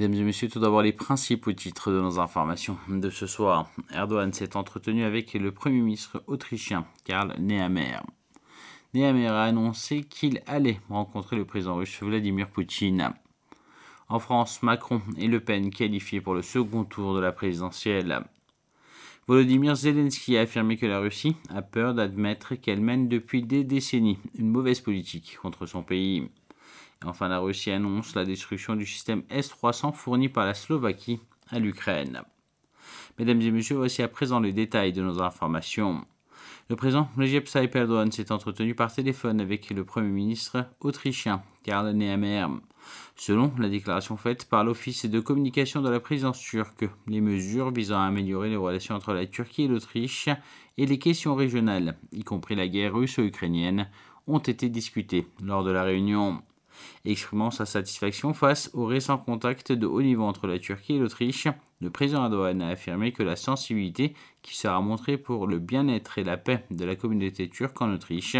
Mesdames et messieurs, tout d'abord les principaux titres de nos informations de ce soir. Erdogan s'est entretenu avec le Premier ministre autrichien Karl Nehammer. Nehammer a annoncé qu'il allait rencontrer le président russe Vladimir Poutine. En France, Macron et Le Pen qualifiés pour le second tour de la présidentielle. Volodymyr Zelensky a affirmé que la Russie a peur d'admettre qu'elle mène depuis des décennies une mauvaise politique contre son pays. Enfin, la Russie annonce la destruction du système S-300 fourni par la Slovaquie à l'Ukraine. Mesdames et messieurs, voici à présent les détails de nos informations. Le président Recep Tayyip Erdogan s'est entretenu par téléphone avec le Premier ministre autrichien Karl Nehammer. Selon la déclaration faite par l'Office de communication de la présidence turque, les mesures visant à améliorer les relations entre la Turquie et l'Autriche et les questions régionales, y compris la guerre russo-ukrainienne, ont été discutées lors de la réunion exprimant sa satisfaction face au récent contact de haut niveau entre la Turquie et l'Autriche. Le président Erdogan a affirmé que la sensibilité qui sera montrée pour le bien-être et la paix de la communauté turque en Autriche,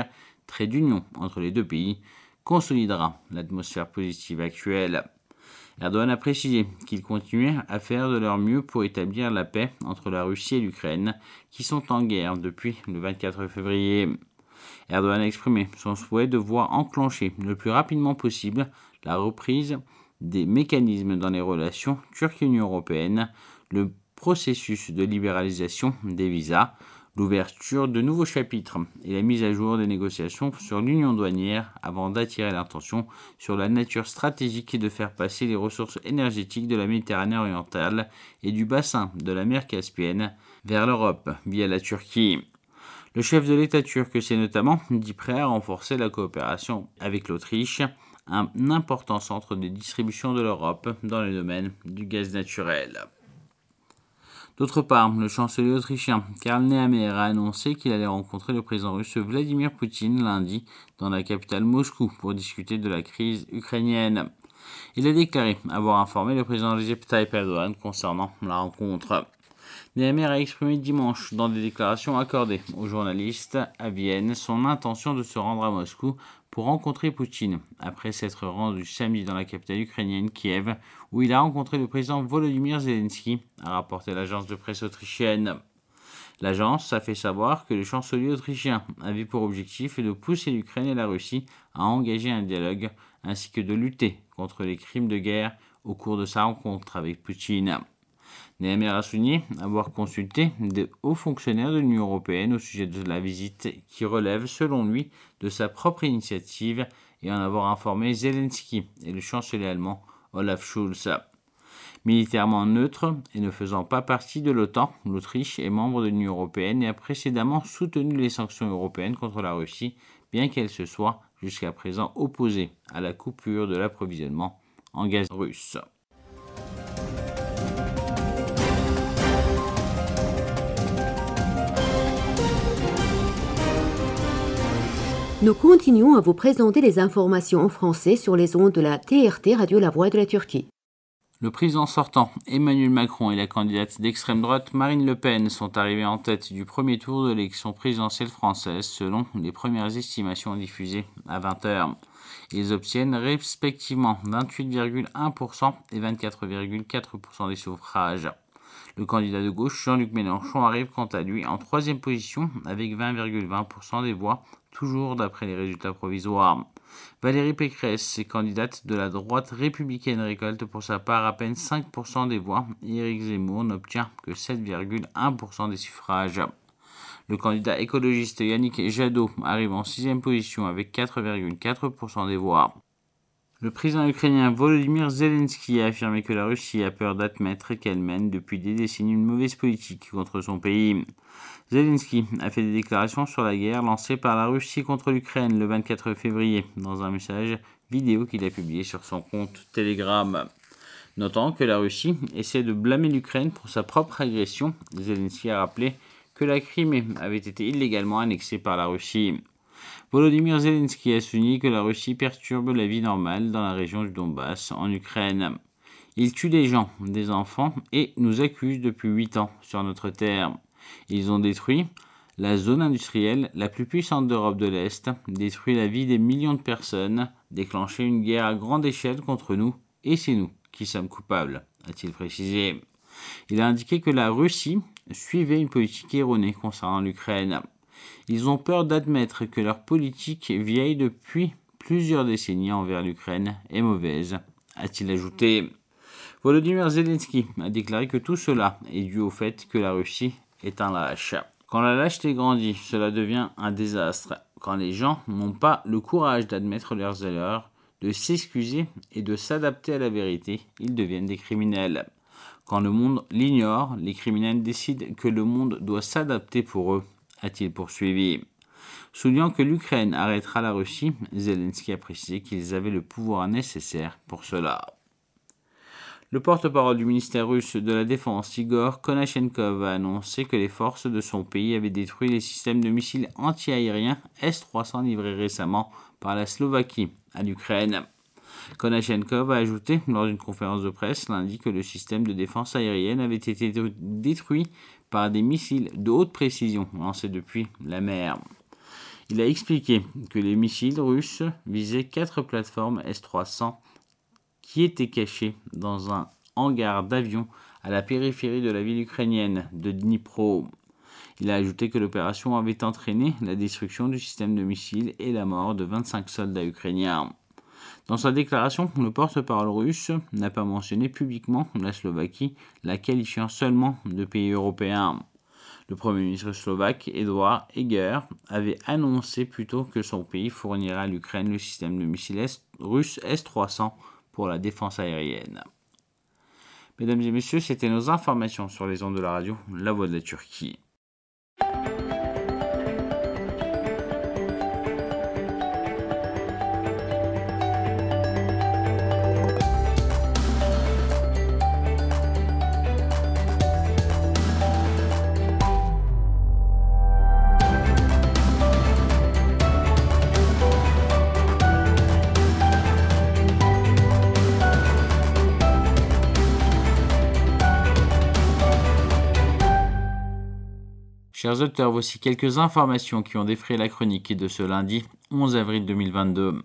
trait d'union entre les deux pays, consolidera l'atmosphère positive actuelle. Erdogan a précisé qu'il continuait à faire de leur mieux pour établir la paix entre la Russie et l'Ukraine, qui sont en guerre depuis le 24 février. Erdogan a exprimé son souhait de voir enclencher le plus rapidement possible la reprise des mécanismes dans les relations Turquie-Union européenne, le processus de libéralisation des visas, l'ouverture de nouveaux chapitres et la mise à jour des négociations sur l'union douanière avant d'attirer l'attention sur la nature stratégique de faire passer les ressources énergétiques de la Méditerranée orientale et du bassin de la mer Caspienne vers l'Europe via la Turquie. Le chef de l'État turc s'est notamment dit prêt à renforcer la coopération avec l'Autriche, un important centre de distribution de l'Europe dans le domaine du gaz naturel. D'autre part, le chancelier autrichien Karl Nehammer a annoncé qu'il allait rencontrer le président russe Vladimir Poutine lundi dans la capitale Moscou pour discuter de la crise ukrainienne. Il a déclaré avoir informé le président Recep Tayyip Erdogan concernant la rencontre. Nehammer a exprimé dimanche dans des déclarations accordées aux journalistes à Vienne son intention de se rendre à Moscou pour rencontrer Poutine, après s'être rendu samedi dans la capitale ukrainienne Kiev, où il a rencontré le président Volodymyr Zelensky, a rapporté l'agence de presse autrichienne. L'agence a fait savoir que le chancelier autrichien avait pour objectif de pousser l'Ukraine et la Russie à engager un dialogue ainsi que de lutter contre les crimes de guerre au cours de sa rencontre avec Poutine. Nehammer a souligné avoir consulté des hauts fonctionnaires de l'Union européenne au sujet de la visite qui relève, selon lui, de sa propre initiative et en avoir informé Zelensky et le chancelier allemand Olaf Scholz. Militairement neutre et ne faisant pas partie de l'OTAN, l'Autriche est membre de l'Union européenne et a précédemment soutenu les sanctions européennes contre la Russie, bien qu'elle se soit jusqu'à présent opposée à la coupure de l'approvisionnement en gaz russe. Nous continuons à vous présenter les informations en français sur les ondes de la TRT Radio La Voix de la Turquie. Le président sortant Emmanuel Macron et la candidate d'extrême droite Marine Le Pen sont arrivés en tête du premier tour de l'élection présidentielle française selon les premières estimations diffusées à 20h. Ils obtiennent respectivement 28,1% et 24,4% des suffrages. Le candidat de gauche, Jean-Luc Mélenchon, arrive quant à lui en troisième position avec 20,20% des voix toujours d'après les résultats provisoires. Valérie Pécresse, candidate de la droite républicaine, récolte pour sa part à peine 5% des voix Éric Zemmour n'obtient que 7,1% des suffrages. Le candidat écologiste Yannick Jadot arrive en sixième position avec 4,4% des voix. Le président ukrainien Volodymyr Zelensky a affirmé que la Russie a peur d'admettre qu'elle mène depuis des décennies une mauvaise politique contre son pays. Zelensky a fait des déclarations sur la guerre lancée par la Russie contre l'Ukraine le 24 février dans un message vidéo qu'il a publié sur son compte Telegram. Notant que la Russie essaie de blâmer l'Ukraine pour sa propre agression, Zelensky a rappelé que la Crimée avait été illégalement annexée par la Russie. Volodymyr Zelensky a souligné que la Russie perturbe la vie normale dans la région du Donbass, en Ukraine. Il tue des gens, des enfants, et nous accuse depuis huit ans sur notre terre. Ils ont détruit la zone industrielle la plus puissante d'Europe de l'Est, détruit la vie des millions de personnes, déclenché une guerre à grande échelle contre nous, et c'est nous qui sommes coupables, a-t-il précisé. Il a indiqué que la Russie suivait une politique erronée concernant l'Ukraine. Ils ont peur d'admettre que leur politique vieille depuis plusieurs décennies envers l'Ukraine est mauvaise, a-t-il ajouté. Volodymyr Zelensky a déclaré que tout cela est dû au fait que la Russie est un lâche. Quand la lâcheté grandit, cela devient un désastre. Quand les gens n'ont pas le courage d'admettre leurs erreurs, de s'excuser et de s'adapter à la vérité, ils deviennent des criminels. Quand le monde l'ignore, les criminels décident que le monde doit s'adapter pour eux, a-t-il poursuivi. Soulignant que l'Ukraine arrêtera la Russie, Zelensky a précisé qu'ils avaient le pouvoir nécessaire pour cela. Le porte-parole du ministère russe de la Défense, Igor Konashenkov, a annoncé que les forces de son pays avaient détruit les systèmes de missiles anti-aériens S-300 livrés récemment par la Slovaquie à l'Ukraine. Konashenkov a ajouté lors d'une conférence de presse lundi que le système de défense aérienne avait été détruit par des missiles de haute précision lancés depuis la mer. Il a expliqué que les missiles russes visaient quatre plateformes S-300 qui était caché dans un hangar d'avion à la périphérie de la ville ukrainienne de Dnipro. Il a ajouté que l'opération avait entraîné la destruction du système de missiles et la mort de 25 soldats ukrainiens. Dans sa déclaration, le porte-parole russe n'a pas mentionné publiquement la Slovaquie, la qualifiant seulement de pays européen. Le Premier ministre slovaque, Edouard Heger, avait annoncé plutôt que son pays fournirait à l'Ukraine le système de missiles russe S-300 pour la défense aérienne. Mesdames et messieurs, c'était nos informations sur les ondes de la radio La Voix de la Turquie. Chers auteurs, voici quelques informations qui ont défrayé la chronique de ce lundi 11 avril 2022.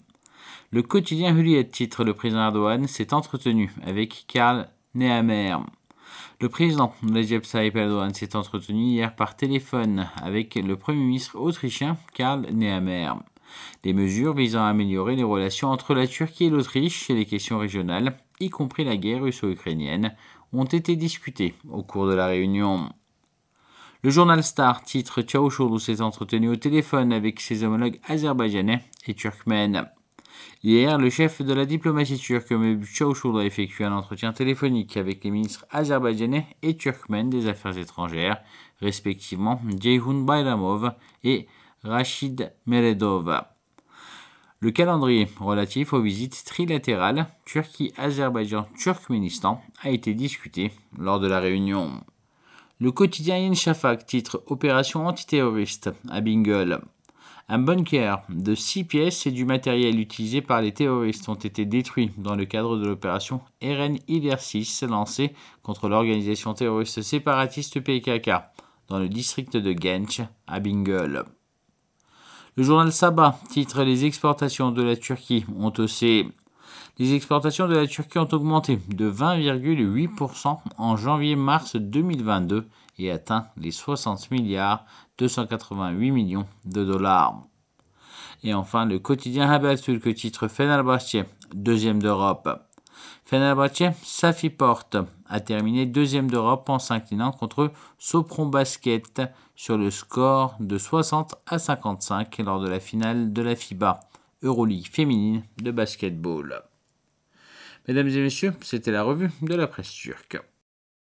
Le quotidien Hürriyet titre Le président Erdogan s'est entretenu avec Karl Nehammer. Le président Recep Tayyip Erdogan s'est entretenu hier par téléphone avec le premier ministre autrichien Karl Nehammer. Les mesures visant à améliorer les relations entre la Turquie et l'Autriche et les questions régionales, y compris la guerre russo-ukrainienne, ont été discutées au cours de la réunion. Le journal Star titre Çavuşoğlu s'est entretenu au téléphone avec ses homologues azerbaïdjanais et turkmènes. Hier, le chef de la diplomatie turque, Mehmet Çavuşoğlu, a effectué un entretien téléphonique avec les ministres azerbaïdjanais et turkmènes des Affaires étrangères, respectivement Ceyhun Bayramov et Rachid Meredov. Le calendrier relatif aux visites trilatérales Turquie-Azerbaïdjan-Turkménistan a été discuté lors de la réunion. Le quotidien Yen Shafak titre Opération antiterroriste à Bingle. Un bunker de six pièces et du matériel utilisé par les terroristes ont été détruits dans le cadre de l'opération RN Hiver 6 lancée contre l'organisation terroriste séparatiste PKK dans le district de Genç à Bingle. Le journal Sabah titre Les exportations de la Turquie ont haussé les exportations de la Turquie ont augmenté de 20,8% en janvier-mars 2022 et atteint les 60 milliards 288 millions de dollars. Et enfin, le quotidien Haberturk titre Fenerbahçe, deuxième d'Europe. Fenerbahçe, Safi Porte, a terminé deuxième d'Europe en s'inclinant contre Sopron Basket sur le score de 60 à 55 lors de la finale de la FIBA, Euroleague féminine de basketball. Mesdames et messieurs, c'était la revue de la presse turque.